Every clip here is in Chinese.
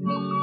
梦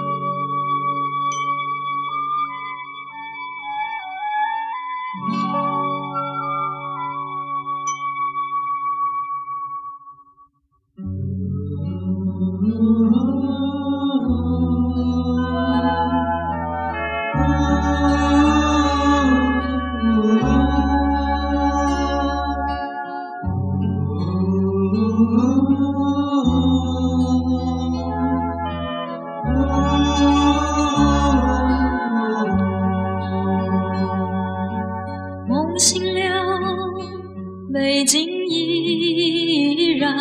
北京依然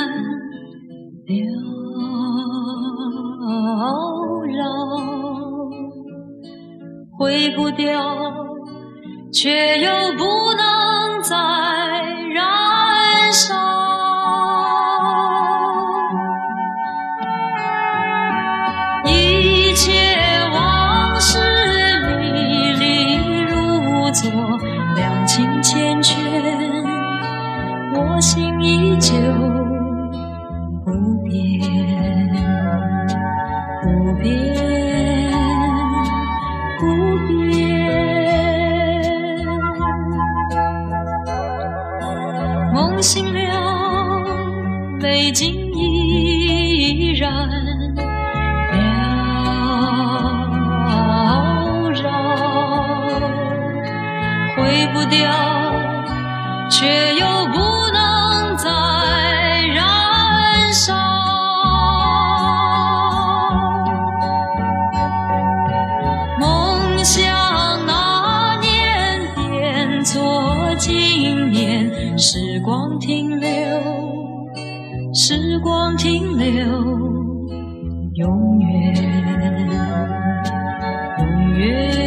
缭绕，挥不掉，却又不能再醒了，北京依然缭绕，挥不掉，却又不能再燃烧。梦想那年变作今年，时光停留，时光停留，永远，永远，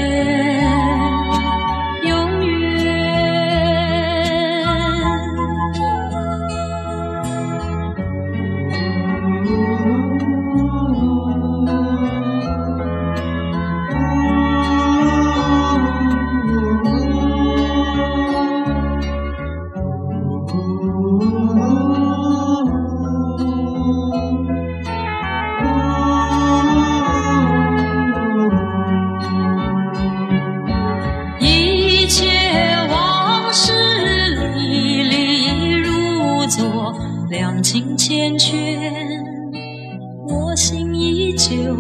情缱绻我心依旧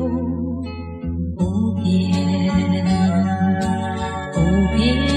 不变不变